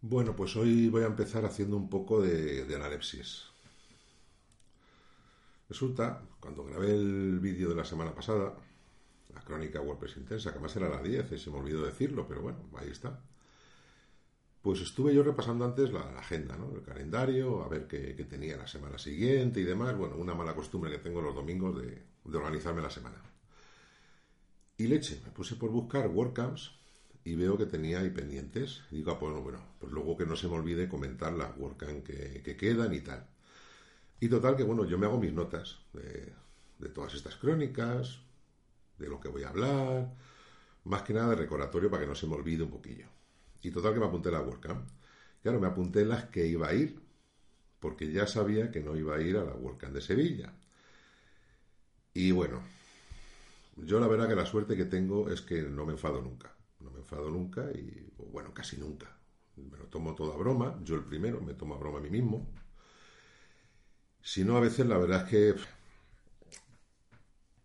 bueno, pues hoy voy a empezar haciendo un poco de, de analepsis. Resulta, cuando grabé el vídeo de la semana pasada, la crónica WordPress Intensa, que además era la 10, y se me olvidó decirlo, pero bueno, ahí está. Pues estuve yo repasando antes la, agenda, ¿no? El calendario, a ver qué, tenía la semana siguiente y demás. Bueno, una mala costumbre que tengo los domingos de organizarme la semana. Y leche, me puse por buscar WordCamps y veo que tenía ahí pendientes. Digo, ah, pues bueno, pues luego que no se me olvide comentar las WordCamps que, quedan y tal. Y total que bueno, yo me hago mis notas de, todas estas crónicas, de lo que voy a hablar, más que nada de recordatorio para que no se me olvide un poquillo. Y total que me apunté la WordCamp. Claro, me apunté las que iba a ir, porque ya sabía que no iba a ir a la WordCamp de Sevilla. Y bueno, yo la verdad que la suerte que tengo es que no me enfado nunca. No me enfado nunca y, bueno, casi nunca. Me lo tomo todo a broma. Yo el primero me tomo a broma a mí mismo. Si no, a veces la verdad es que...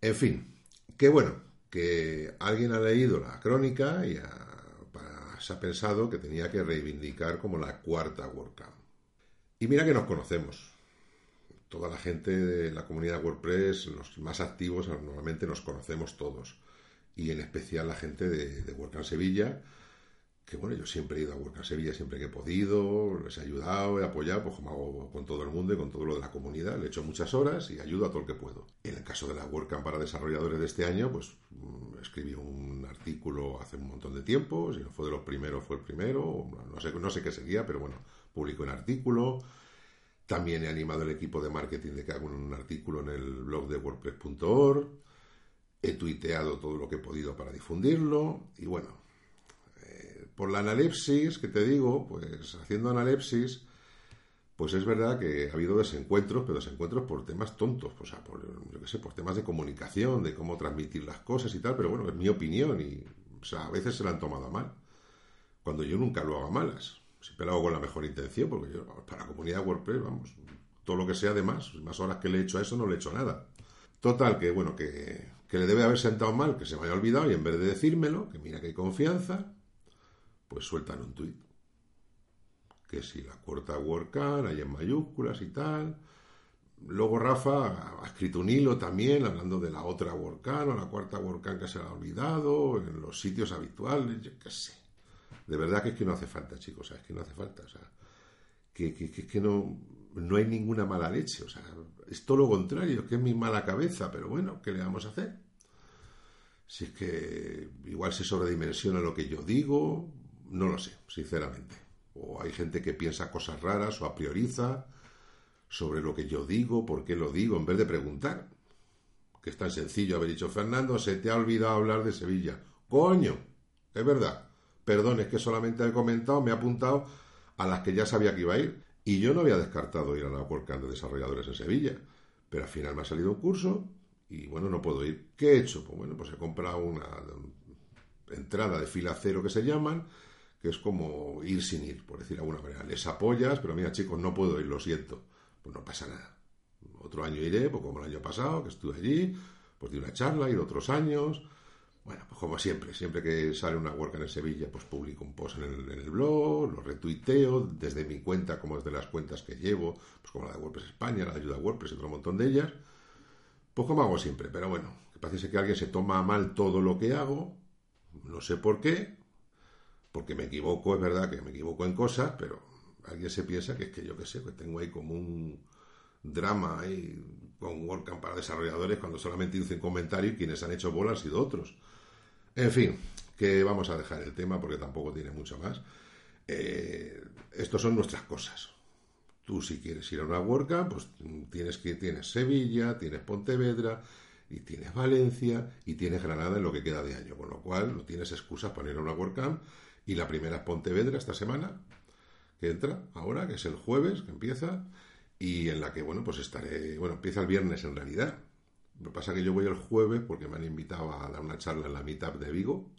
En fin, qué bueno, que alguien ha leído la crónica y se ha pensado que tenía que reivindicar como la cuarta WordCamp. Y mira que nos conocemos toda la gente de la comunidad WordPress, los más activos, normalmente nos conocemos todos. Y en especial la gente de, de WordCamp Sevilla, que bueno, yo siempre he ido a WordCamp Sevilla siempre que he podido, les he ayudado, he apoyado, pues como hago con todo el mundo y con todo lo de la comunidad, le he hecho muchas horas y ayudo a todo el que puedo. En el caso de la WordCamp para desarrolladores de este año, pues mm, escribí un artículo hace un montón de tiempo, si no fue de los primeros, fue el primero, no sé, qué sería, pero bueno, publicó un artículo, también he animado el equipo de marketing de que haga un artículo en el blog de WordPress.org. He tuiteado todo lo que he podido para difundirlo. Y bueno, eh, por la analepsis que te digo, pues haciendo analepsis, pues es verdad que ha habido desencuentros, pero desencuentros por temas tontos, o sea, por, yo qué sé, por temas de comunicación, de cómo transmitir las cosas y tal, pero bueno, es mi opinión y, o sea, a veces se la han tomado mal, cuando yo nunca lo hago a malas siempre lo hago con la mejor intención, porque yo, para la comunidad WordPress, vamos, todo lo que sea de más, más horas que le he hecho a eso, no le he hecho nada. Total, que bueno, que, le debe haber sentado mal, que se me haya olvidado, y en vez de decírmelo, que mira que hay confianza, pues sueltan un tuit. Que si la cuarta WordCamp hay en mayúsculas y tal. Luego Rafa ha escrito un hilo también hablando de la otra WordCamp o la cuarta WordCamp que se le ha olvidado en los sitios habituales, yo qué sé de verdad que es que no hace falta, chicos, es que no hace falta, o sea, que, que, que, no, no hay ninguna mala leche, o sea, es todo lo contrario, es que es mi mala cabeza, pero bueno, ¿qué le vamos a hacer? Si es que igual se sobredimensiona lo que yo digo, no lo sé, sinceramente. O hay gente que piensa cosas raras o a prioriza sobre lo que yo digo, por qué lo digo, en vez de preguntar. Que es tan sencillo haber dicho, Fernando, se te ha olvidado hablar de Sevilla. Coño, es verdad. Perdón, es que solamente he comentado, me he apuntado a las que ya sabía que iba a ir. Y yo no había descartado ir a la WordCamp de desarrolladores en Sevilla. Pero al final me ha salido un curso y bueno, no puedo ir. ¿Qué he hecho? Pues bueno, pues he comprado una entrada de fila cero que se llaman, que es como ir sin ir, por decir de alguna manera. Les apoyas, pero mira chicos, no puedo ir, lo siento. Pues no pasa nada. Otro año iré, pues como el año pasado, que estuve allí, pues di una charla, ir otros años. Bueno, pues como siempre, siempre que sale una WordCamp en Sevilla, pues publico un post en el, blog, lo retuiteo desde mi cuenta como desde las cuentas que llevo, pues como la de WordPress España, la de Ayuda WordPress y otro montón de ellas. Pues como hago siempre, pero bueno, que parece que alguien se toma mal todo lo que hago, no sé por qué, porque me equivoco, es verdad que me equivoco en cosas, pero alguien se piensa que es que yo qué sé, que tengo ahí como un drama ahí con WordCamp para desarrolladores cuando solamente hice un comentario y quienes han hecho bola han sido otros. En fin, que vamos a dejar el tema porque tampoco tiene mucho más. Eh, estos son nuestras cosas. Tú si quieres ir a una WordCamp, pues tienes que tienes Sevilla, tienes Pontevedra y tienes Valencia y tienes Granada en lo que queda de año, con lo cual no tienes excusas para ir a una WordCamp y la primera es Pontevedra esta semana, que entra ahora, que es el jueves, que empieza, y en la que, bueno, pues estaré, bueno, empieza el viernes en realidad. Lo que pasa es que yo voy el jueves porque me han invitado a dar una charla en la Meetup de Vigo,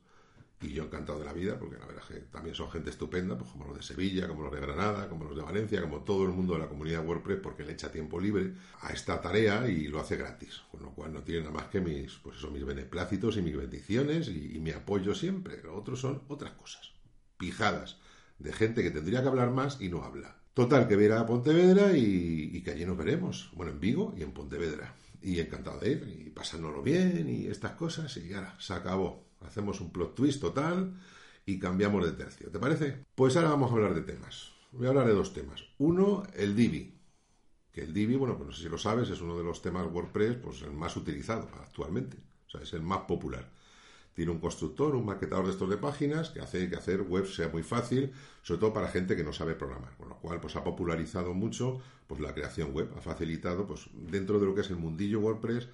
y yo encantado de la vida, porque la verdad es que también son gente estupenda, pues como los de Sevilla, como los de Granada, como los de Valencia, como todo el mundo de la comunidad WordPress, porque le echa tiempo libre a esta tarea y lo hace gratis, con lo cual no tiene nada más que mis, pues eso, mis beneplácitos y mis bendiciones y, mi apoyo siempre. Lo otro son otras cosas, pijadas, de gente que tendría que hablar más y no habla. Total, que viera a Pontevedra y, que allí nos veremos, bueno, en Vigo y en Pontevedra. Y encantado de ir, y pasándolo bien y estas cosas, y ahora, se acabó hacemos un plot twist total y cambiamos de tercio. ¿Te parece? Pues ahora vamos a hablar de temas. Voy a hablar de dos temas. Uno, el Divi. Que el Divi, bueno, pues no sé si lo sabes, es uno de los temas WordPress pues el más utilizado actualmente. O sea, es el más popular. Tiene un constructor, un maquetador de estos de páginas que hace que hacer web sea muy fácil, sobre todo para gente que no sabe programar. Con lo cual, pues ha popularizado mucho pues la creación web, ha facilitado, pues dentro de lo que es el mundillo WordPress,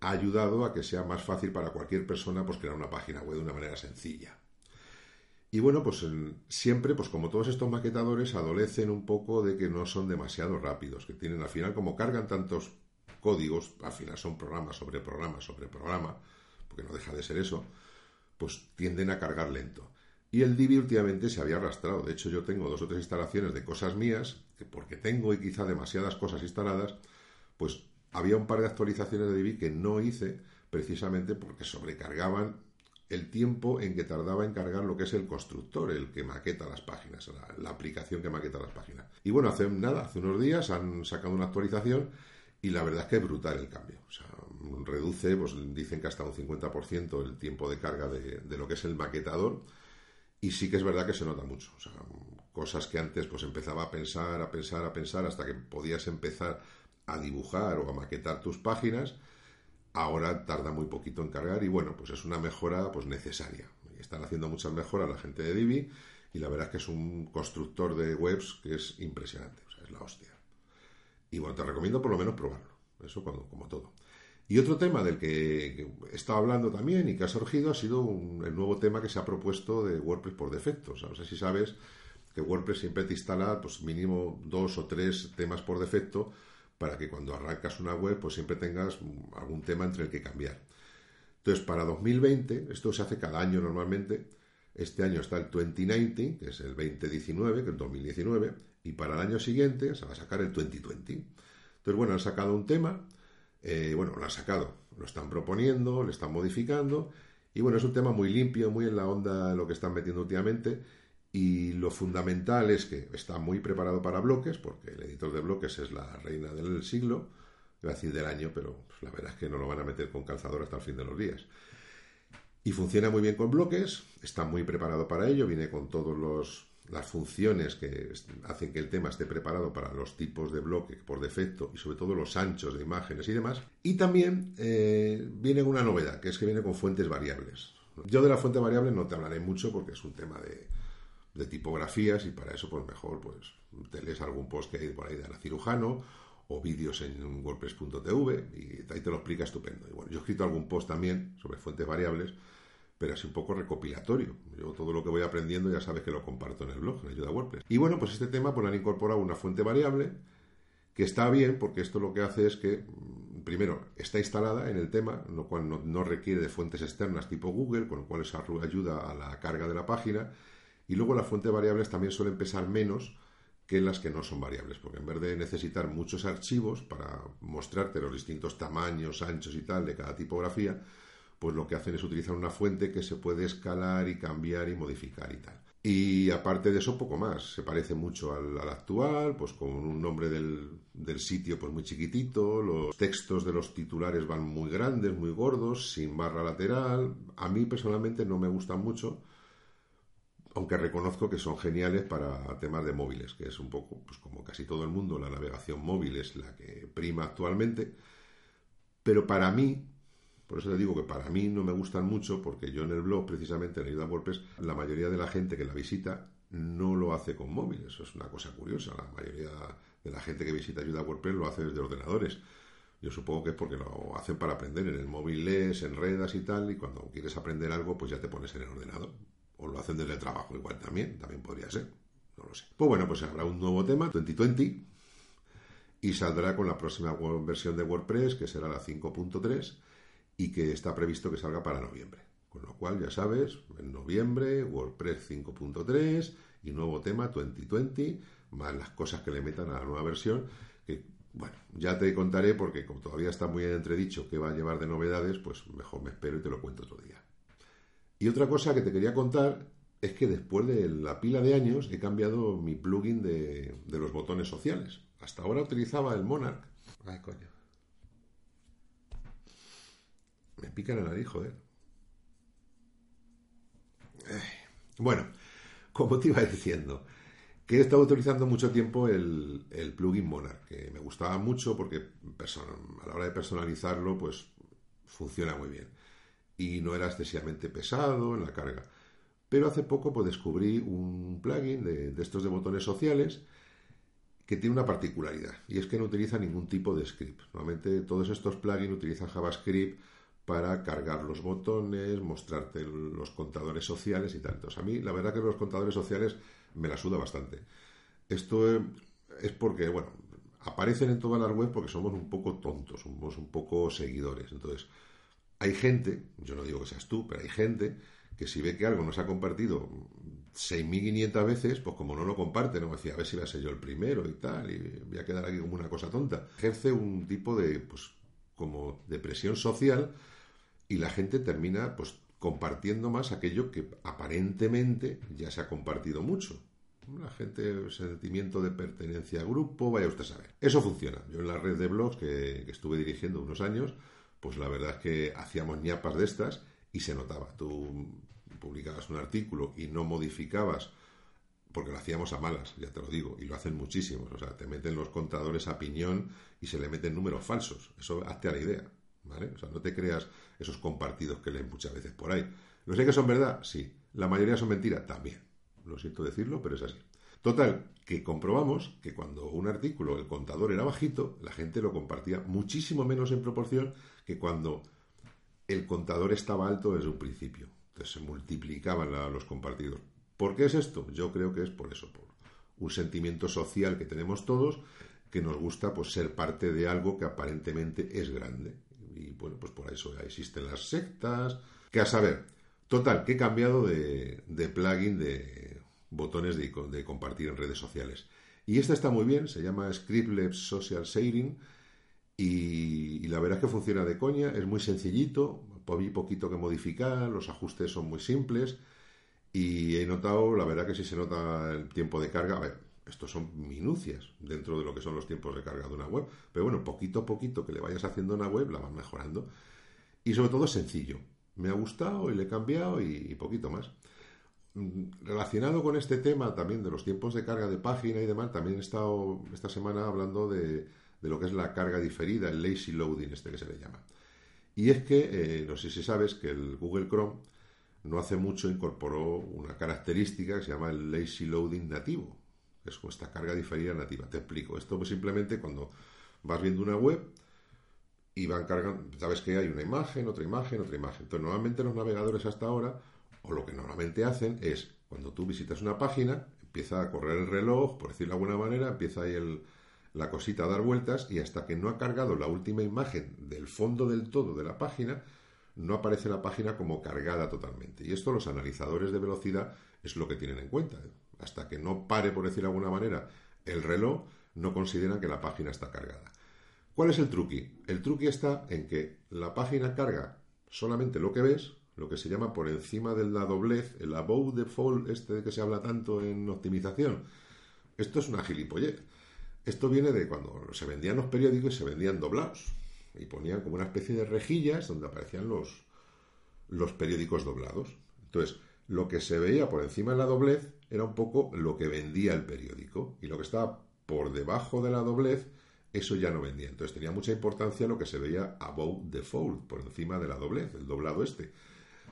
ha ayudado a que sea más fácil para cualquier persona pues, crear una página web de una manera sencilla. Y bueno, pues siempre, pues como todos estos maquetadores, adolecen un poco de que no son demasiado rápidos, que tienen al final, como cargan tantos códigos, al final son programas sobre programas sobre programa, porque no deja de ser eso, pues tienden a cargar lento. Y el Divi últimamente se había arrastrado. De hecho, yo tengo dos o tres instalaciones de cosas mías, que porque tengo y quizá demasiadas cosas instaladas, pues había un par de actualizaciones de Divi que no hice precisamente porque sobrecargaban el tiempo en que tardaba en cargar lo que es el constructor, el que maqueta las páginas, la, aplicación que maqueta las páginas. Y bueno, hace nada, hace unos días han sacado una actualización y la verdad es que es brutal el cambio. O sea, reduce, pues dicen que hasta un 50% el tiempo de carga de, lo que es el maquetador y sí que es verdad que se nota mucho. O sea, cosas que antes pues empezaba a pensar, a pensar, a pensar hasta que podías empezar a dibujar o a maquetar tus páginas, ahora tarda muy poquito en cargar y bueno, pues es una mejora pues necesaria. Están haciendo muchas mejoras la gente de Divi y la verdad es que es un constructor de webs que es impresionante, o sea, es la hostia. Y bueno, te recomiendo por lo menos probarlo, eso cuando, como todo. Y otro tema del que he estado hablando también y que ha surgido ha sido el nuevo tema que se ha propuesto de WordPress por defecto. No sé si sabes que WordPress siempre te instala pues mínimo dos o tres temas por defecto para que cuando arrancas una web pues siempre tengas algún tema entre el que cambiar. Entonces, para 2020, esto se hace cada año normalmente, este año está el 2019, que es el 2019, que es 2019, y para el año siguiente se va a sacar el 2020. Entonces, bueno, han sacado un tema, eh, bueno, lo han sacado, lo están proponiendo, lo están modificando, y bueno, es un tema muy limpio, muy en la onda lo que están metiendo últimamente, y lo fundamental es que está muy preparado para bloques, porque el editor de bloques es la reina del siglo, iba a decir del año, pero pues, la verdad es que no lo van a meter con calzador hasta el fin de los días. Y funciona muy bien con bloques, está muy preparado para ello, viene con todas las funciones que hacen que el tema esté preparado para los tipos de bloque por defecto y sobre todo los anchos de imágenes y demás. Y también eh, viene una novedad, que es que viene con fuentes variables. Yo de la fuente variable no te hablaré mucho porque es un tema de, de tipografías y para eso pues mejor pues te lees algún post que hay por ahí de la cirujano o vídeos en wordpress.tv y ahí te lo explica estupendo. Y bueno, yo he escrito algún post también sobre fuentes variables, pero es un poco recopilatorio. Yo todo lo que voy aprendiendo ya sabes que lo comparto en el blog, en Ayuda WordPress. Y bueno, pues este tema pues han incorporado una fuente variable que está bien porque esto lo que hace es que mm, primero está instalada en el tema, lo cual no, no requiere de fuentes externas tipo Google, con lo cual eso ayuda a la carga de la página y luego las fuentes variables también suelen pesar menos que las que no son variables, porque en vez de necesitar muchos archivos para mostrarte los distintos tamaños, anchos y tal de cada tipografía, pues lo que hacen es utilizar una fuente que se puede escalar y cambiar y modificar y tal. Y aparte de eso, poco más. Se parece mucho al, actual, pues con un nombre del, del, sitio pues muy chiquitito, los textos de los titulares van muy grandes, muy gordos, sin barra lateral. A mí personalmente no me gustan mucho, aunque reconozco que son geniales para temas de móviles, que es un poco, pues como casi todo el mundo, la navegación móvil es la que prima actualmente, pero para mí, por eso le digo que para mí no me gustan mucho, porque yo en el blog, precisamente en Ayuda WordPress, la mayoría de la gente que la visita no lo hace con móvil, eso es una cosa curiosa, la mayoría de la gente que visita Ayuda WordPress lo hace desde ordenadores, Yo supongo que es porque lo hacen para aprender. En el móvil lees, enredas y tal, y cuando quieres aprender algo, pues ya te pones en el ordenador. O lo hacen desde el trabajo igual también, también podría ser. No lo sé. Pues bueno, pues habrá un nuevo tema, 2020, y saldrá con la próxima versión de WordPress, que será la 5.3, y que está previsto que salga para noviembre. Con lo cual, ya sabes, en noviembre, WordPress 5.3 y nuevo tema 2020, más las cosas que le metan a la nueva versión, que bueno, ya te contaré porque como todavía está muy en entredicho qué va a llevar de novedades, pues mejor me espero y te lo cuento otro día. Y otra cosa que te quería contar es que después de la pila de años he cambiado mi plugin de, de los botones sociales. Hasta ahora utilizaba el Monarch. Ay, coño. Me pica la nariz, joder. Bueno, como te iba diciendo, que he estado utilizando mucho tiempo el, plugin Monarch, que me gustaba mucho porque a la hora de personalizarlo, pues funciona muy bien. Y no era excesivamente pesado en la carga. Pero hace poco pues, descubrí un plugin de, de estos de botones sociales que tiene una particularidad, y es que no utiliza ningún tipo de script. Normalmente todos estos plugins utilizan JavaScript para cargar los botones, mostrarte los contadores sociales y tal. Entonces, a mí la verdad que los contadores sociales me la suda bastante. Esto es porque, bueno, aparecen en todas las webs porque somos un poco tontos, somos un poco seguidores. Entonces, hay gente, yo no digo que seas tú, pero hay gente que si ve que algo nos ha compartido 6.500 veces, pues como no lo comparte, no decía, a ver si va a ser yo el primero y tal, y voy a quedar aquí como una cosa tonta. Ejerce un tipo de, pues, como de presión social y la gente termina pues compartiendo más aquello que aparentemente ya se ha compartido mucho. La gente, sentimiento de pertenencia a grupo, vaya usted a saber. Eso funciona. Yo en la red de blogs que, estuve dirigiendo unos años, pues la verdad es que hacíamos ñapas de estas y se notaba. Tú publicabas un artículo y no modificabas, porque lo hacíamos a malas, ya te lo digo, y lo hacen muchísimos. O sea, te meten los contadores a piñón y se le meten números falsos. Eso hazte a la idea. ¿vale? O sea, no te creas esos compartidos que leen muchas veces por ahí. ¿Lo sé que son verdad? Sí. ¿La mayoría son mentiras? También. Lo siento decirlo, pero es así. Total, que comprobamos que cuando un artículo, el contador era bajito, la gente lo compartía muchísimo menos en proporción que cuando el contador estaba alto desde un principio. Entonces se multiplicaban los compartidos. ¿Por qué es esto? Yo creo que es por eso, por un sentimiento social que tenemos todos, que nos gusta pues, ser parte de algo que aparentemente es grande y bueno, pues por eso existen las sectas. Que a saber, total, que he cambiado de, plugin de botones de, compartir en redes sociales. Y este está muy bien, se llama Scriptlabs Social Sharing y, la verdad es que funciona de coña, es muy sencillito, hay poquito que modificar, los ajustes son muy simples y he notado, la verdad que sí se nota el tiempo de carga. A ver, estos son minucias dentro de lo que son los tiempos de carga de una web. Pero bueno, poquito a poquito que le vayas haciendo una web, la vas mejorando. Y sobre todo sencillo. Me ha gustado y le he cambiado y, poquito más. Mm, relacionado con este tema también de los tiempos de carga de página y demás, también he estado esta semana hablando de, lo que es la carga diferida, el lazy loading, este que se le llama. Y es que, eh, no sé si sabes que el Google Chrome no hace mucho incorporó una característica que se llama el lazy loading nativo es con esta carga diferida nativa. Te explico. Esto pues simplemente cuando vas viendo una web y van cargando, sabes que hay una imagen, otra imagen, otra imagen. Entonces, normalmente los navegadores hasta ahora, o lo que normalmente hacen es, cuando tú visitas una página, empieza a correr el reloj, por decirlo de alguna manera, empieza ahí el, la cosita a dar vueltas y hasta que no ha cargado la última imagen del fondo del todo de la página, no aparece la página como cargada totalmente. Y esto los analizadores de velocidad es lo que tienen en cuenta hasta que no pare, por decir de alguna manera, el reloj, no consideran que la página está cargada. ¿Cuál es el truqui? El truqui está en que la página carga solamente lo que ves, lo que se llama por encima de la doblez, el above default, este de que se habla tanto en optimización. Esto es una gilipollez. Esto viene de cuando se vendían los periódicos y se vendían doblados. Y ponían como una especie de rejillas donde aparecían los, los periódicos doblados. Entonces, lo que se veía por encima de la doblez era un poco lo que vendía el periódico y lo que estaba por debajo de la doblez, eso ya no vendía. Entonces tenía mucha importancia lo que se veía above the fold, por encima de la doblez, el doblado este.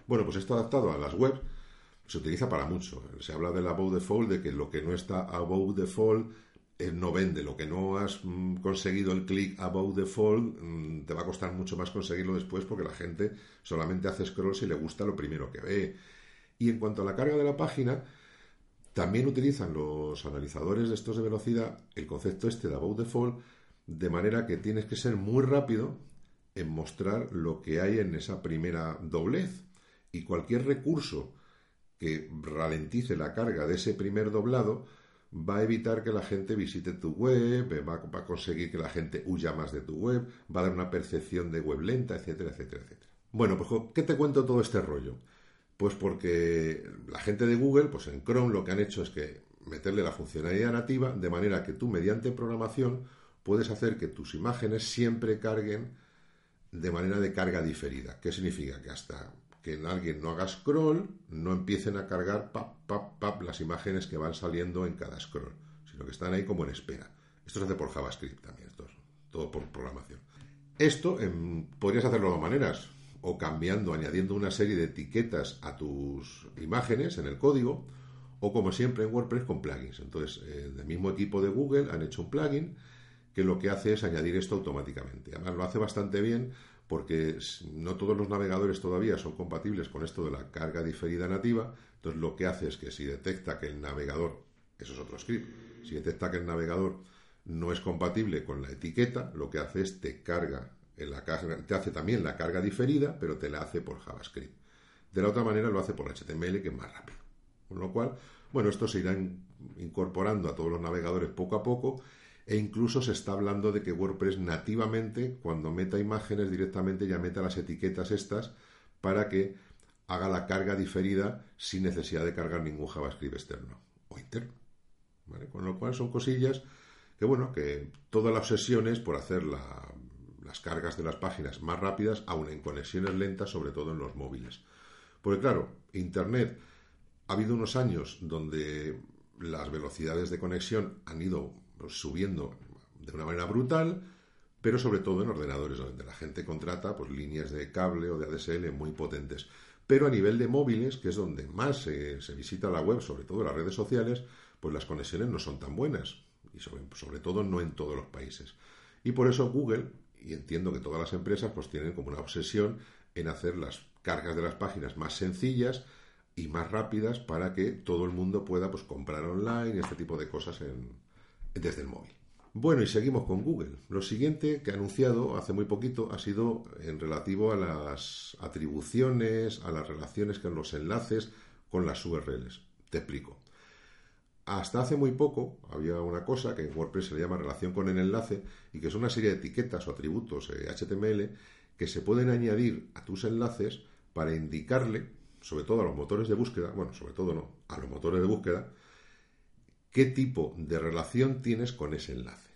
Bueno, pues esto adaptado a las webs se utiliza para mucho. Se habla del above the fold, de que lo que no está above the fold eh, no vende. Lo que no has mm, conseguido el click above the fold, mm, te va a costar mucho más conseguirlo después porque la gente solamente hace scroll si le gusta lo primero que ve. Y en cuanto a la carga de la página, también utilizan los analizadores de estos de velocidad el concepto este de above the fold, de manera que tienes que ser muy rápido en mostrar lo que hay en esa primera doblez. Y cualquier recurso que ralentice la carga de ese primer doblado, va a evitar que la gente visite tu web, va, a conseguir que la gente huya más de tu web, va a dar una percepción de web lenta, etcétera, etcétera, etcétera. Bueno, pues ¿qué te cuento todo este rollo? Pues porque la gente de Google, pues en Chrome lo que han hecho es que meterle la funcionalidad nativa de manera que tú mediante programación puedes hacer que tus imágenes siempre carguen de manera de carga diferida. ¿Qué significa? Que hasta que alguien no haga scroll, no empiecen a cargar pap, pap, pap las imágenes que van saliendo en cada scroll, sino que están ahí como en espera. Esto se hace por JavaScript también, esto es todo por programación. Esto em, podrías hacerlo de dos maneras, o cambiando, añadiendo una serie de etiquetas a tus imágenes en el código, o como siempre en WordPress con plugins. Entonces, eh, del mismo equipo de Google han hecho un plugin que lo que hace es añadir esto automáticamente. Además, lo hace bastante bien porque no todos los navegadores todavía son compatibles con esto de la carga diferida nativa, entonces lo que hace es que si detecta que el navegador, eso es otro script, si detecta que el navegador no es compatible con la etiqueta, lo que hace es te carga en la carga, te hace también la carga diferida, pero te la hace por JavaScript. De la otra manera lo hace por HTML, que es más rápido. Con lo cual, bueno, esto se irá incorporando a todos los navegadores poco a poco e incluso se está hablando de que WordPress nativamente, cuando meta imágenes directamente ya meta las etiquetas estas para que haga la carga diferida sin necesidad de cargar ningún JavaScript externo o interno. Con lo cual son cosillas que, bueno, que toda la obsesión es por hacer las cargas de las páginas más rápidas, aún en conexiones lentas, sobre todo en los móviles. Porque claro, Internet ha habido unos años donde las velocidades de conexión han ido subiendo de una manera brutal, pero sobre todo en ordenadores donde la gente contrata pues, líneas de cable o de ADSL muy potentes. Pero a nivel de móviles, que es donde más se, visita la web, sobre todo las redes sociales, pues las conexiones no son tan buenas y sobre, sobre todo no en todos los países. Y por eso Google, y entiendo que todas las empresas, pues tienen como una obsesión en hacer las cargas de las páginas más sencillas y más rápidas para que todo el mundo pueda pues comprar online y este tipo de cosas en, desde el móvil. Bueno, y seguimos con Google. Lo siguiente que ha anunciado hace muy poquito ha sido en relativo a las atribuciones, a las relaciones con los enlaces con las URLs. Te explico. Hasta hace muy poco había una cosa que en WordPress se le llama relación con el enlace y que es una serie de etiquetas o atributos HTML eh, que se pueden añadir a tus enlaces para indicarle, sobre todo a los motores de búsqueda, bueno, sobre todo no, a los motores de búsqueda, qué tipo de relación tienes con ese enlace,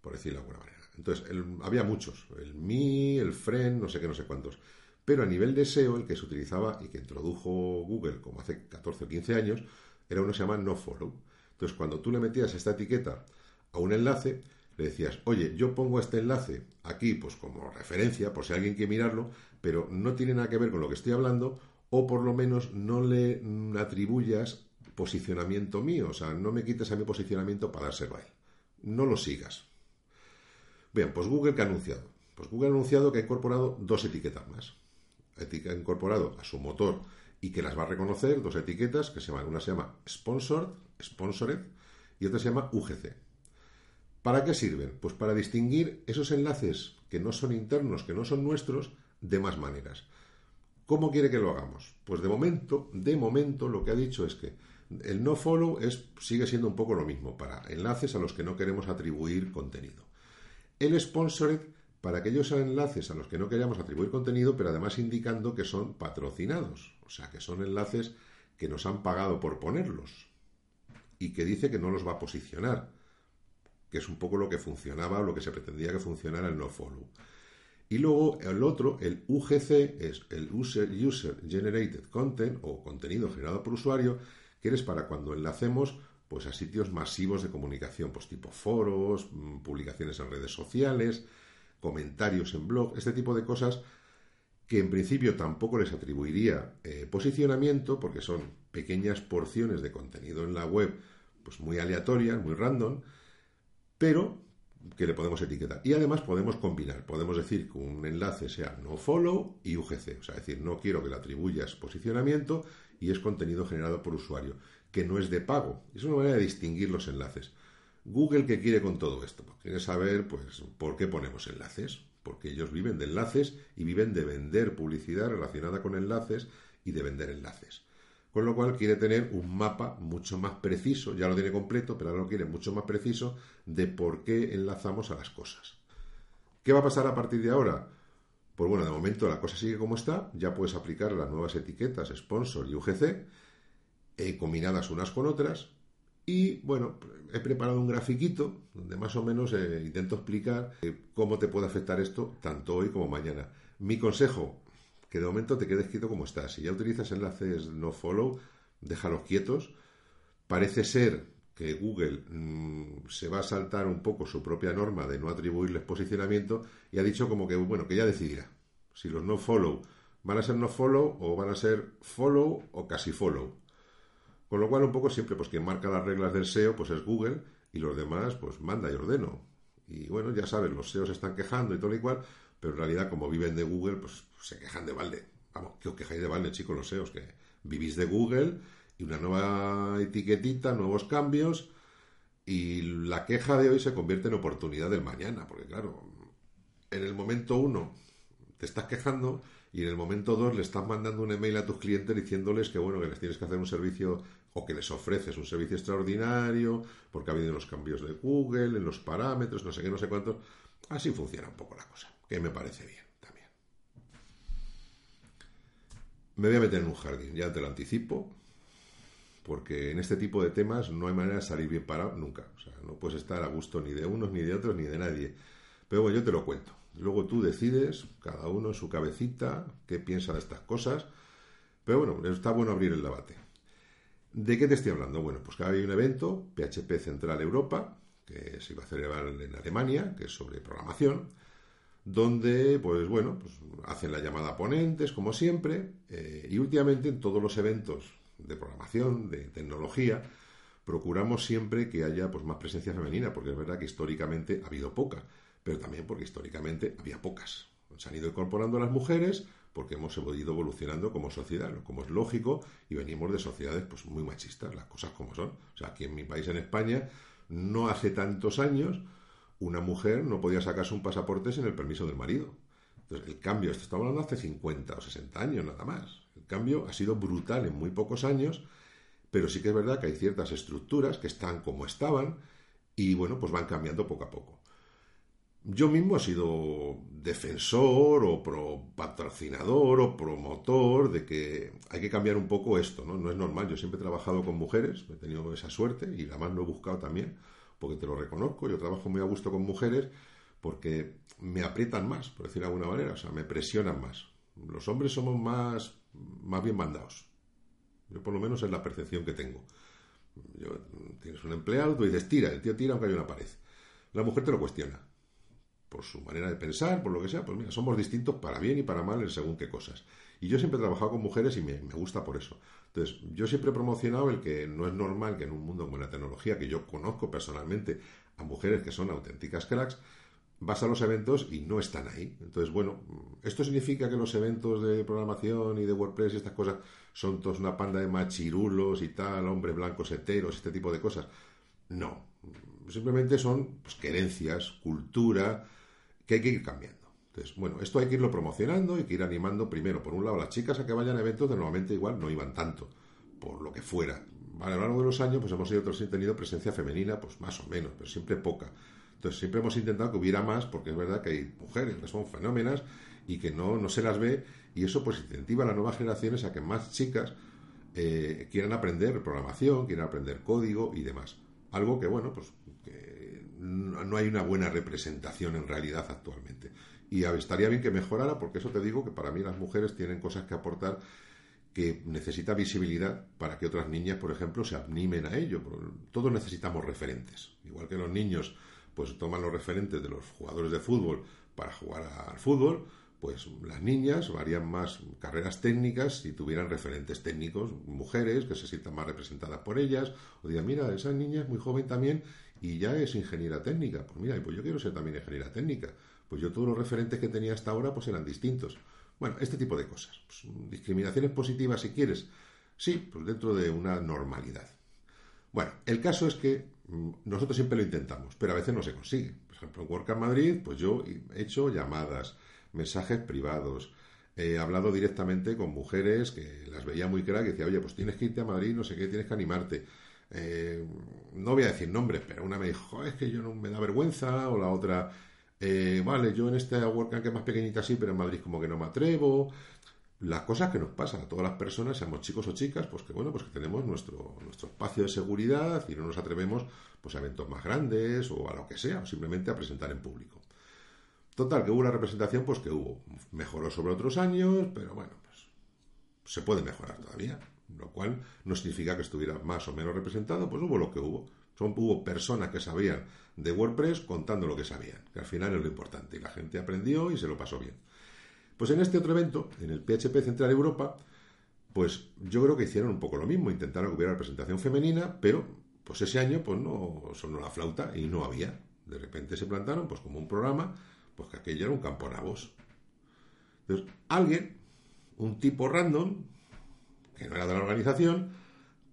por decirlo de alguna manera. Entonces, había muchos, el me, el friend, no sé qué, no sé cuántos. Pero a nivel de SEO, el que se utilizaba y que introdujo Google como hace 14 o 15 años, era uno que se llama nofollow. Entonces, cuando tú le metías esta etiqueta a un enlace, le decías, oye, yo pongo este enlace aquí, pues como referencia, por si alguien quiere mirarlo, pero no tiene nada que ver con lo que estoy hablando, o por lo menos no le atribuyas posicionamiento mío, o sea, no me quites a mi posicionamiento para dárselo a. No lo sigas. Bien, pues Google que ha anunciado. Pues Google ha anunciado que ha incorporado dos etiquetas más. Ha incorporado a su motor y que las va a reconocer dos etiquetas que se llaman, una se llama Sponsored, Sponsored y otra se llama UGC. ¿Para qué sirven? Pues para distinguir esos enlaces que no son internos, que no son nuestros, de más maneras. ¿Cómo quiere que lo hagamos? Pues de momento, de momento lo que ha dicho es que el no follow es, sigue siendo un poco lo mismo para enlaces a los que no queremos atribuir contenido. El sponsored para aquellos enlaces a los que no queremos atribuir contenido, pero además indicando que son patrocinados, o sea, que son enlaces que nos han pagado por ponerlos y que dice que no los va a posicionar, que es un poco lo que funcionaba o lo que se pretendía que funcionara el no follow. Y luego el otro, el UGC, es el User, User Generated Content o contenido generado por usuario, que eres para cuando enlacemos pues a sitios masivos de comunicación, pues tipo foros, mm, publicaciones en redes sociales, comentarios en blog, este tipo de cosas que en principio tampoco les atribuiría eh, posicionamiento porque son pequeñas porciones de contenido en la web pues muy aleatorias, muy random, pero que le podemos etiquetar. Y además podemos combinar, podemos decir que un enlace sea no follow y UGC, o sea, decir, no quiero que le atribuyas posicionamiento y es contenido generado por usuario, que no es de pago. Es una manera de distinguir los enlaces. Google, ¿qué quiere con todo esto? Pues quiere saber, pues, por qué ponemos enlaces. Porque ellos viven de enlaces y viven de vender publicidad relacionada con enlaces y de vender enlaces. Con lo cual quiere tener un mapa mucho más preciso, ya lo tiene completo, pero ahora lo quiere mucho más preciso de por qué enlazamos a las cosas. ¿Qué va a pasar a partir de ahora? Pues bueno, de momento la cosa sigue como está, ya puedes aplicar las nuevas etiquetas sponsor y UGC, eh, combinadas unas con otras, y bueno, he preparado un grafiquito donde más o menos eh, intento explicar eh, cómo te puede afectar esto tanto hoy como mañana. Mi consejo, que de momento te quedes quieto como estás. Si ya utilizas enlaces no follow, déjalos quietos. Parece ser que Google mm, se va a saltar un poco su propia norma de no atribuirles posicionamiento y ha dicho como que, bueno, que ya decidirá si los no follow van a ser no follow o van a ser follow o casi follow. Con lo cual, un poco siempre, pues quien marca las reglas del SEO, pues es Google, y los demás, pues manda y ordeno. Y bueno, ya sabes, los SEOs están quejando y todo y cual, pero en realidad, como viven de Google, pues se quejan de balde. Vamos, que os quejáis de balde, chicos, los SEOs, que vivís de Google y una nueva etiquetita, nuevos cambios, y la queja de hoy se convierte en oportunidad del mañana, porque claro, en el momento uno te estás quejando y en el momento dos le estás mandando un email a tus clientes diciéndoles que bueno, que les tienes que hacer un servicio o que les ofreces un servicio extraordinario porque ha habido unos cambios de Google, en los parámetros, no sé qué, no sé cuántos. Así funciona un poco la cosa, que me parece bien también. Me voy a meter en un jardín, ya te lo anticipo, porque en este tipo de temas no hay manera de salir bien parado nunca. O sea, no puedes estar a gusto ni de unos, ni de otros, ni de nadie. Pero bueno, yo te lo cuento. Luego tú decides, cada uno en su cabecita, qué piensa de estas cosas. Pero bueno, está bueno abrir el debate. ¿De qué te estoy hablando? Bueno, pues que hay un evento, PHP Central Europa, que se iba a celebrar en Alemania, que es sobre programación, donde, pues bueno, pues hacen la llamada ponentes, como siempre, eh, y últimamente en todos los eventos de programación, de tecnología, procuramos siempre que haya pues más presencia femenina, porque es verdad que históricamente ha habido poca, pero también porque históricamente había pocas. Se han ido incorporando las mujeres, porque hemos ido evolucionando como sociedad, como es lógico, y venimos de sociedades pues muy machistas, las cosas como son. O sea, aquí en mi país, en España, no hace tantos años, una mujer no podía sacarse un pasaporte sin el permiso del marido. Entonces, el cambio, esto estamos hablando hace 50 o 60 años nada más. El cambio ha sido brutal en muy pocos años, pero sí que es verdad que hay ciertas estructuras que están como estaban y bueno, pues van cambiando poco a poco. Yo mismo he sido defensor o pro patrocinador o promotor de que hay que cambiar un poco esto, ¿no? No es normal. Yo siempre he trabajado con mujeres, he tenido esa suerte y además lo he buscado también, porque te lo reconozco. Yo trabajo muy a gusto con mujeres porque me aprietan más, por decir de alguna manera, o sea, me presionan más. Los hombres somos más, más bien mandados. Yo por lo menos es la percepción que tengo. Yo, tienes un empleado, tú dices, tira, el tío tira aunque hay una pared. La mujer te lo cuestiona por su manera de pensar, por lo que sea, pues mira, somos distintos para bien y para mal en según qué cosas. Y yo siempre he trabajado con mujeres y me, gusta por eso. Entonces, yo siempre he promocionado el que no es normal que en un mundo como la tecnología, que yo conozco personalmente a mujeres que son auténticas cracks, vas a los eventos y no están ahí. Entonces, bueno, ¿esto significa que los eventos de programación y de WordPress y estas cosas son todos una panda de machirulos y tal, hombres blancos heteros, este tipo de cosas? No. Simplemente son pues, querencias, cultura, que hay que ir cambiando. Entonces, bueno, esto hay que irlo promocionando, hay que ir animando primero, por un lado, a las chicas a que vayan a eventos que normalmente igual no iban tanto, por lo que fuera. a lo largo de los años, pues hemos ido tenido presencia femenina, pues más o menos, pero siempre poca. Entonces, siempre hemos intentado que hubiera más, porque es verdad que hay mujeres que son fenómenas y que no, no se las ve, y eso pues incentiva a las nuevas generaciones a que más chicas eh, quieran aprender programación, quieran aprender código y demás. Algo que, bueno, pues no hay una buena representación en realidad actualmente. Y estaría bien que mejorara, porque eso te digo que para mí las mujeres tienen cosas que aportar que necesita visibilidad para que otras niñas, por ejemplo, se animen a ello. Todos necesitamos referentes. Igual que los niños pues toman los referentes de los jugadores de fútbol para jugar al fútbol, pues las niñas harían más carreras técnicas si tuvieran referentes técnicos, mujeres que se sientan más representadas por ellas, o digan, mira, esa niña es muy joven también y ya es ingeniera técnica. Pues mira, pues yo quiero ser también ingeniera técnica. Pues yo todos los referentes que tenía hasta ahora pues eran distintos. Bueno, este tipo de cosas. Pues, discriminaciones positivas si quieres. Sí, pues dentro de una normalidad. Bueno, el caso es que mm, nosotros siempre lo intentamos, pero a veces no se consigue. Por ejemplo, en Work Madrid, pues yo he hecho llamadas, mensajes privados, he hablado directamente con mujeres que las veía muy claras que decía, oye, pues tienes que irte a Madrid, no sé qué, tienes que animarte. Eh, no voy a decir nombres, pero una me dijo, es que yo no me da vergüenza, o la otra, eh, vale, yo en este WordCamp que es más pequeñita sí, pero en Madrid como que no me atrevo. Las cosas que nos pasan a todas las personas, seamos chicos o chicas, pues que bueno, pues que tenemos nuestro, nuestro espacio de seguridad y no nos atrevemos pues a eventos más grandes o a lo que sea, o simplemente a presentar en público. Total, que hubo una representación, pues que hubo. Mejoró sobre otros años, pero bueno, pues se puede mejorar todavía. Lo cual no significa que estuviera más o menos representado, pues hubo lo que hubo. Son, hubo personas que sabían de WordPress contando lo que sabían, que al final es lo importante. Y la gente aprendió y se lo pasó bien. Pues en este otro evento, en el PHP Central Europa, pues yo creo que hicieron un poco lo mismo. Intentaron que hubiera representación femenina, pero pues ese año pues no sonó la flauta y no había. De repente se plantaron pues como un programa pues que aquello era un campo nabos. Entonces, alguien, un tipo random, que no era de la organización,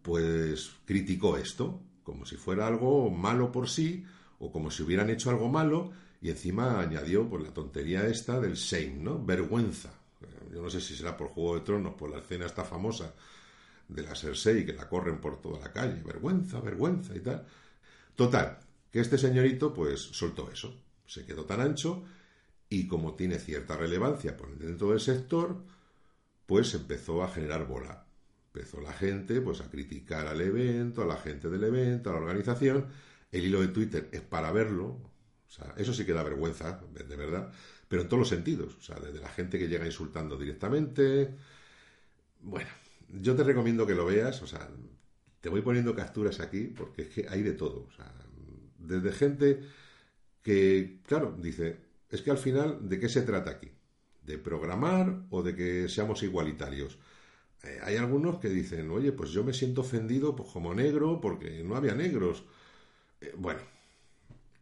pues criticó esto, como si fuera algo malo por sí, o como si hubieran hecho algo malo, y encima añadió pues la tontería esta del shame, ¿no? Vergüenza. Yo no sé si será por Juego de Tronos, por la escena esta famosa de la Cersei, que la corren por toda la calle. Vergüenza, vergüenza y tal. Total, que este señorito pues soltó eso. Se quedó tan ancho y como tiene cierta relevancia por dentro del sector, pues empezó a generar bola. Empezó la gente pues a criticar al evento, a la gente del evento, a la organización. El hilo de Twitter es para verlo. Eso sí que da vergüenza, de verdad, pero en todos los sentidos. O sea, desde la gente que llega insultando directamente. Bueno, yo te recomiendo que lo veas. O sea, te voy poniendo capturas aquí porque es que hay de todo. Desde gente que, claro, dice, es que al final, ¿de qué se trata aquí? ¿De programar o de que seamos igualitarios? Eh, hay algunos que dicen, oye, pues yo me siento ofendido pues, como negro porque no había negros. Eh, bueno,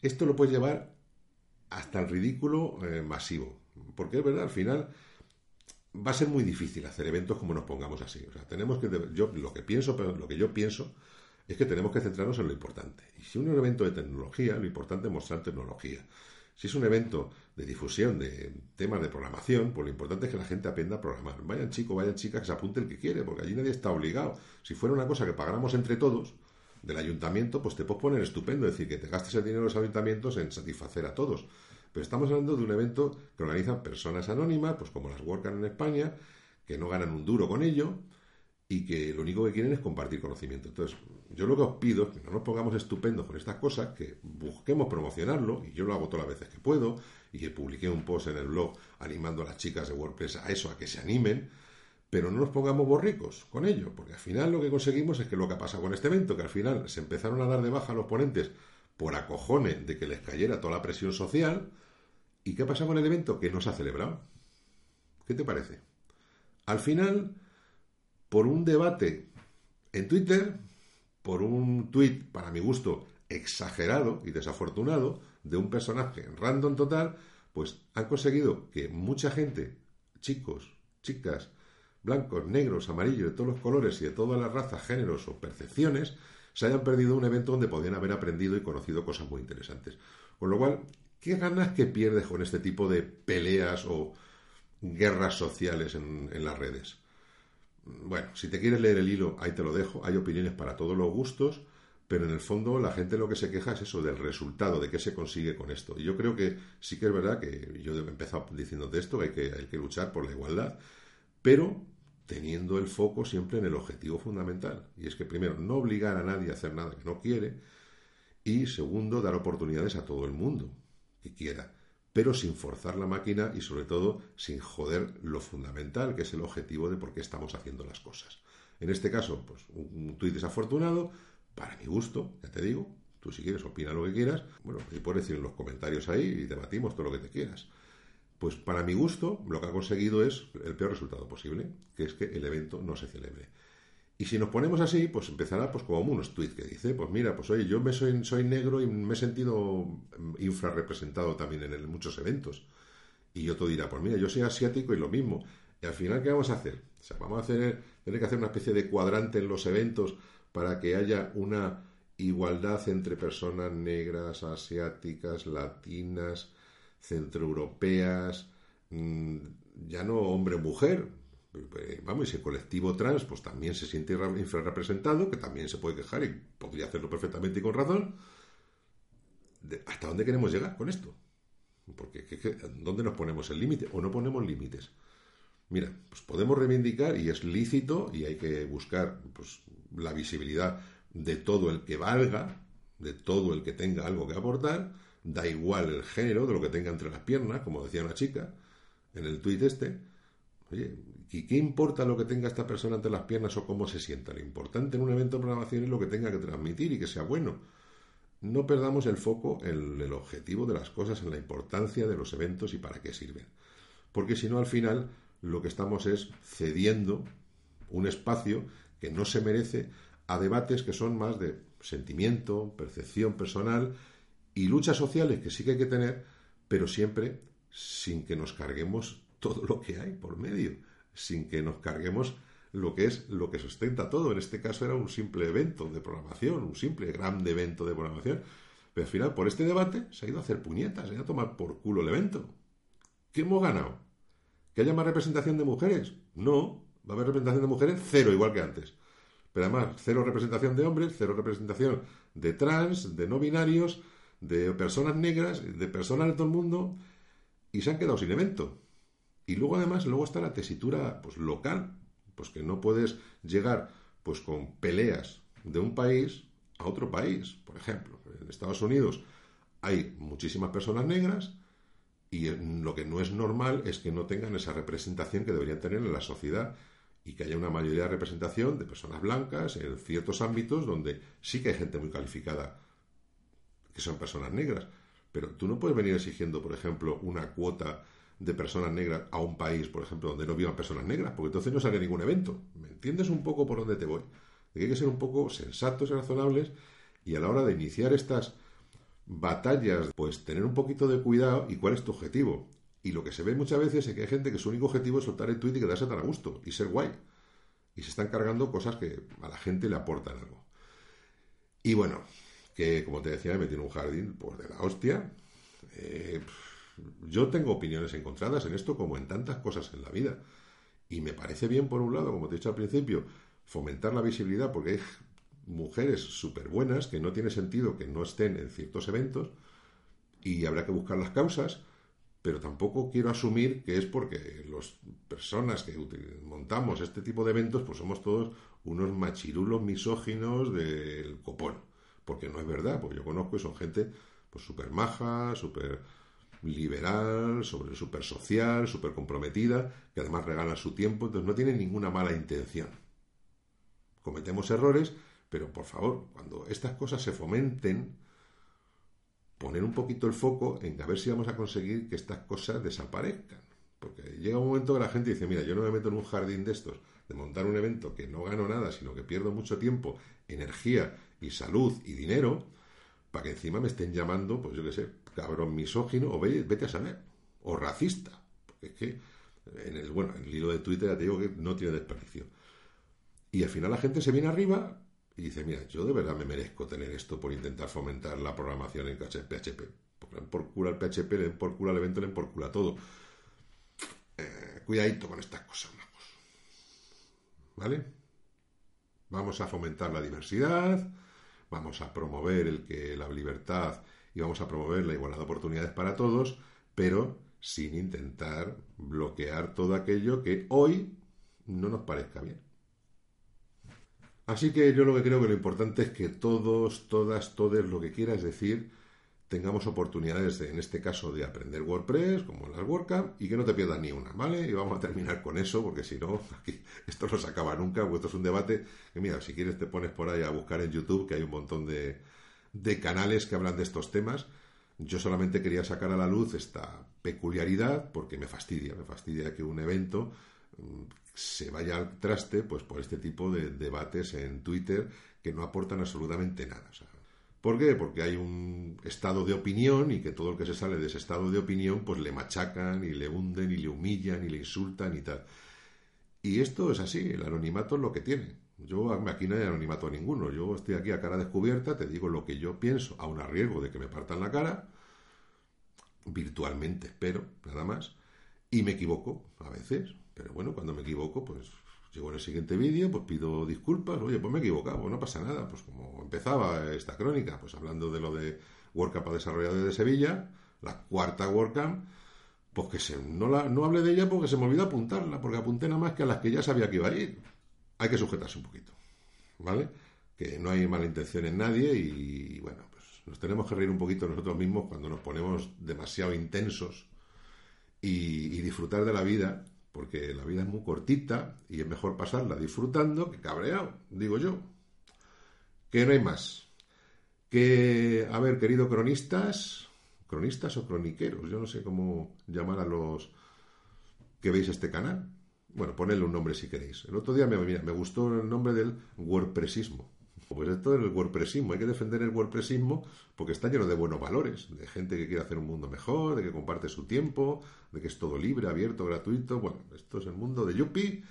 esto lo puedes llevar hasta el ridículo eh, masivo. Porque es verdad, al final va a ser muy difícil hacer eventos como nos pongamos así. O sea, tenemos que, yo lo que pienso, lo que yo pienso es que tenemos que centrarnos en lo importante. Y si un evento de tecnología, lo importante es mostrar tecnología. Si es un evento de difusión de temas de programación, pues lo importante es que la gente aprenda a programar. Vayan chicos, vayan chicas, que se apunte el que quiere, porque allí nadie está obligado. Si fuera una cosa que pagáramos entre todos, del ayuntamiento, pues te puedes poner estupendo, es decir, que te gastes el dinero de los ayuntamientos en satisfacer a todos. Pero estamos hablando de un evento que organizan personas anónimas, pues como las Workan en España, que no ganan un duro con ello y que lo único que quieren es compartir conocimiento. Entonces, yo lo que os pido es que no nos pongamos estupendos con estas cosas, que busquemos promocionarlo, y yo lo hago todas las veces que puedo, y que publiqué un post en el blog animando a las chicas de WordPress a eso, a que se animen, pero no nos pongamos borricos con ello, porque al final lo que conseguimos es que lo que ha pasado con este evento, que al final se empezaron a dar de baja a los ponentes por acojone de que les cayera toda la presión social, ¿y qué ha pasado con el evento? Que no se ha celebrado. ¿Qué te parece? Al final, por un debate en Twitter, por un tuit, para mi gusto, exagerado y desafortunado, de un personaje random total, pues han conseguido que mucha gente, chicos, chicas, blancos, negros, amarillos, de todos los colores y de todas las razas, géneros o percepciones, se hayan perdido un evento donde podían haber aprendido y conocido cosas muy interesantes. Con lo cual, ¿qué ganas que pierdes con este tipo de peleas o guerras sociales en, en las redes? Bueno, si te quieres leer el hilo, ahí te lo dejo. Hay opiniones para todos los gustos, pero en el fondo la gente lo que se queja es eso, del resultado, de qué se consigue con esto. Y yo creo que sí que es verdad que yo he empezado diciéndote esto, hay que, hay que luchar por la igualdad, pero teniendo el foco siempre en el objetivo fundamental. Y es que primero, no obligar a nadie a hacer nada que no quiere, y segundo, dar oportunidades a todo el mundo que quiera pero sin forzar la máquina y sobre todo sin joder lo fundamental, que es el objetivo de por qué estamos haciendo las cosas. En este caso, pues un tuit desafortunado, para mi gusto, ya te digo, tú si quieres opina lo que quieras, bueno, y puedes decir en los comentarios ahí y debatimos todo lo que te quieras. Pues para mi gusto, lo que ha conseguido es el peor resultado posible, que es que el evento no se celebre. Y si nos ponemos así, pues empezará pues como unos tweets que dice, pues mira, pues oye, yo me soy, soy negro y me he sentido infrarrepresentado también en muchos eventos. Y otro dirá, pues mira, yo soy asiático y lo mismo. Y al final, ¿qué vamos a hacer? O sea, vamos a hacer, tener que hacer una especie de cuadrante en los eventos para que haya una igualdad entre personas negras, asiáticas, latinas, centroeuropeas, mm, ya no hombre-mujer, eh, vamos, y el colectivo trans pues también se siente infrarrepresentado, que también se puede quejar y podría hacerlo perfectamente y con razón. ¿Hasta dónde queremos llegar con esto? Porque ¿dónde nos ponemos el límite? ¿O no ponemos límites? Mira, pues podemos reivindicar y es lícito y hay que buscar pues, la visibilidad de todo el que valga, de todo el que tenga algo que aportar, da igual el género de lo que tenga entre las piernas, como decía una chica en el tuit este. Oye, ¿Y qué importa lo que tenga esta persona entre las piernas o cómo se sienta? Lo importante en un evento de programación es lo que tenga que transmitir y que sea bueno. No perdamos el foco en el objetivo de las cosas, en la importancia de los eventos y para qué sirven. Porque si no, al final, lo que estamos es cediendo un espacio que no se merece a debates que son más de sentimiento, percepción personal y luchas sociales que sí que hay que tener, pero siempre sin que nos carguemos todo lo que hay por medio sin que nos carguemos lo que es lo que sustenta todo. En este caso era un simple evento de programación, un simple gran evento de programación. Pero al final, por este debate, se ha ido a hacer puñetas, se ha ido a tomar por culo el evento. ¿Qué hemos ganado? ¿Que haya más representación de mujeres? No, va a haber representación de mujeres cero, igual que antes. Pero además, cero representación de hombres, cero representación de trans, de no binarios, de personas negras, de personas de todo el mundo, y se han quedado sin evento. Y luego además, luego está la tesitura pues, local, pues que no puedes llegar pues con peleas de un país a otro país. Por ejemplo, en Estados Unidos hay muchísimas personas negras y lo que no es normal es que no tengan esa representación que deberían tener en la sociedad y que haya una mayoría de representación de personas blancas en ciertos ámbitos donde sí que hay gente muy calificada que son personas negras. Pero tú no puedes venir exigiendo, por ejemplo, una cuota de personas negras a un país, por ejemplo, donde no vivan personas negras, porque entonces no sale ningún evento. ¿Me entiendes un poco por dónde te voy? Hay que ser un poco sensatos y razonables y a la hora de iniciar estas batallas, pues tener un poquito de cuidado y cuál es tu objetivo. Y lo que se ve muchas veces es que hay gente que su único objetivo es soltar el tweet y quedarse tan a gusto y ser guay. Y se están cargando cosas que a la gente le aportan algo. Y bueno, que como te decía, me tiene un jardín pues de la hostia. Eh, yo tengo opiniones encontradas en esto como en tantas cosas en la vida. Y me parece bien, por un lado, como te he dicho al principio, fomentar la visibilidad porque hay mujeres súper buenas que no tiene sentido que no estén en ciertos eventos y habrá que buscar las causas, pero tampoco quiero asumir que es porque las personas que montamos este tipo de eventos pues somos todos unos machirulos misóginos del copón, porque no es verdad, porque yo conozco y son gente pues súper maja, súper liberal, sobre súper social, súper comprometida, que además regala su tiempo, entonces no tiene ninguna mala intención. Cometemos errores, pero por favor, cuando estas cosas se fomenten, poner un poquito el foco en a ver si vamos a conseguir que estas cosas desaparezcan. Porque llega un momento que la gente dice, mira, yo no me meto en un jardín de estos, de montar un evento que no gano nada, sino que pierdo mucho tiempo, energía y salud y dinero, para que encima me estén llamando, pues yo qué sé, cabrón misógino o vete a saber, o racista. Porque es que en el, bueno, en el hilo de Twitter ya te digo que no tiene desperdicio. Y al final la gente se viene arriba y dice, mira, yo de verdad me merezco tener esto por intentar fomentar la programación en PHP. por culo al PHP, le por culo al evento, le por culo a todo. Eh, cuidadito con estas cosas, ¿Vale? Vamos a fomentar la diversidad, vamos a promover el que la libertad y vamos a promover la igualdad de oportunidades para todos, pero sin intentar bloquear todo aquello que hoy no nos parezca bien. Así que yo lo que creo que lo importante es que todos, todas, todos, lo que quieras decir, tengamos oportunidades, en este caso, de aprender WordPress, como las WordCamp, y que no te pierdas ni una, ¿vale? Y vamos a terminar con eso, porque si no, aquí, esto no se acaba nunca, porque esto es un debate que, mira, si quieres te pones por ahí a buscar en YouTube, que hay un montón de, de canales que hablan de estos temas. Yo solamente quería sacar a la luz esta peculiaridad porque me fastidia, me fastidia que un evento se vaya al traste pues por este tipo de debates en Twitter que no aportan absolutamente nada. ¿Por qué? Porque hay un estado de opinión y que todo el que se sale de ese estado de opinión pues le machacan y le hunden y le humillan y le insultan y tal. Y esto es así, el anonimato es lo que tiene. Yo aquí no hay anonimato ninguno. Yo estoy aquí a cara descubierta, te digo lo que yo pienso, a un riesgo de que me partan la cara, virtualmente, espero, nada más. Y me equivoco a veces, pero bueno, cuando me equivoco, pues llego en el siguiente vídeo, pues pido disculpas, oye, pues me he equivocado, no pasa nada, pues como empezaba esta crónica, pues hablando de lo de WordCamp a desarrolladores de Sevilla, la cuarta WordCamp, pues que se, no, la, no hablé de ella porque se me olvidó apuntarla, porque apunté nada más que a las que ya sabía que iba a ir. Hay que sujetarse un poquito, ¿vale? Que no hay mala intención en nadie y, bueno, pues nos tenemos que reír un poquito nosotros mismos cuando nos ponemos demasiado intensos y disfrutar de la vida, porque la vida es muy cortita y es mejor pasarla disfrutando que cabreado, digo yo. Que no hay más. Que, a ver, queridos cronistas, cronistas o croniqueros, yo no sé cómo llamar a los que veis este canal. Bueno, ponedle un nombre si queréis. El otro día me, me gustó el nombre del WordPressismo. Pues esto es el WordPressismo. Hay que defender el WordPressismo porque está lleno de buenos valores, de gente que quiere hacer un mundo mejor, de que comparte su tiempo, de que es todo libre, abierto, gratuito. Bueno, esto es el mundo de Yuppie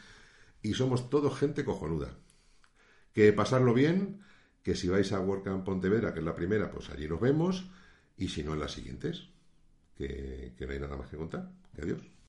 y somos todos gente cojonuda. Que pasarlo bien, que si vais a WordCamp Pontevera, que es la primera, pues allí nos vemos y si no en las siguientes, que, que no hay nada más que contar. Que adiós.